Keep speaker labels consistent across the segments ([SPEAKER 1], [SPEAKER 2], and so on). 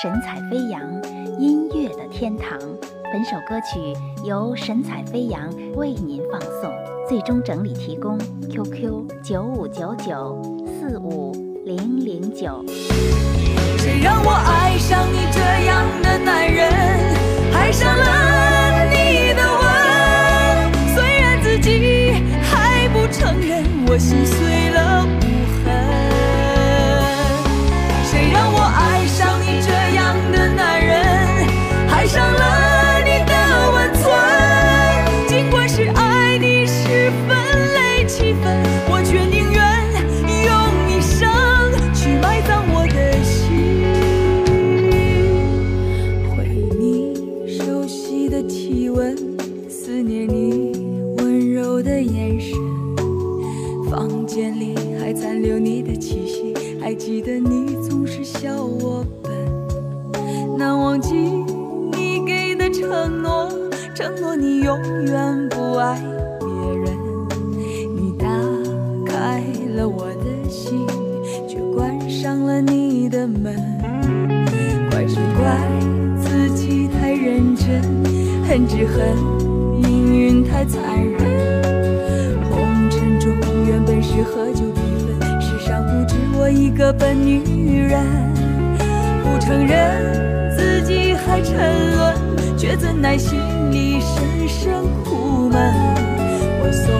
[SPEAKER 1] 神采飞扬，音乐的天堂。本首歌曲由神采飞扬为您放送，最终整理提供：QQ 九五九九四五零零九。
[SPEAKER 2] 谁让我爱上你这样的男人，眼神。房间里还残留你的气息，还记得你总是笑我笨。难忘记你给的承诺，承诺你永远不爱别人。你打开了我的心，却关上了你的门。怪只怪自己太认真，恨只恨命运太残忍。是合久必分，世上不止我一个笨女人。不承认自己还沉沦，却怎奈心里深深苦闷。我松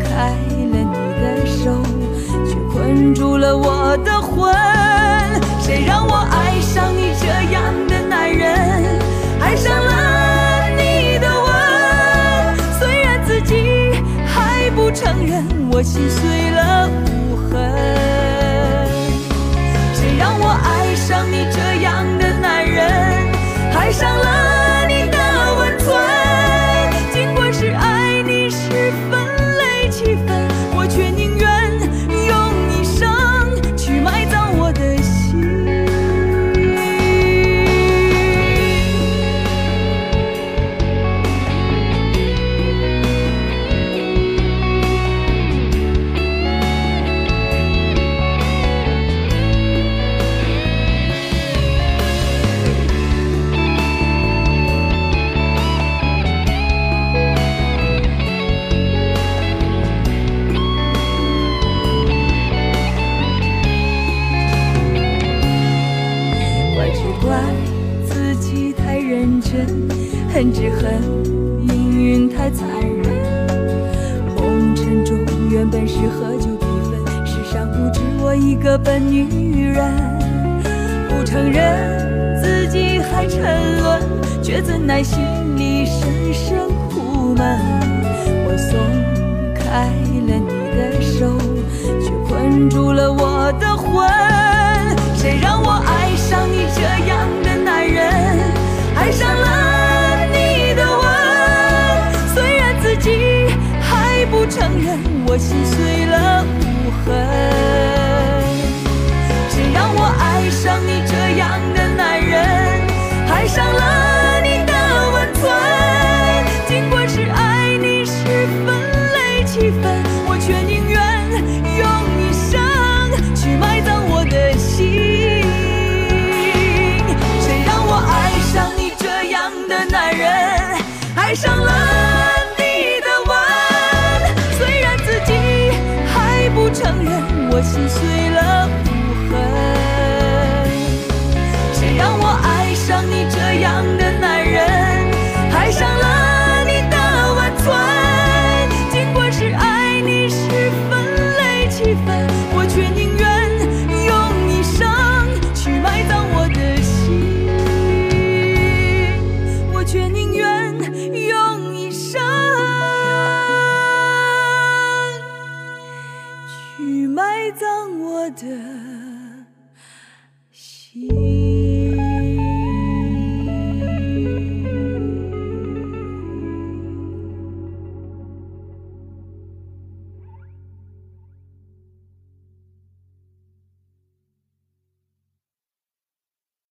[SPEAKER 2] 开了你的手，却困住了我的魂。谁让我爱心碎。恨只恨命运太残忍。红尘中原本是合久必分，世上不止我一个笨女人。不承认自己还沉沦，却怎奈心里深深苦闷。我 here.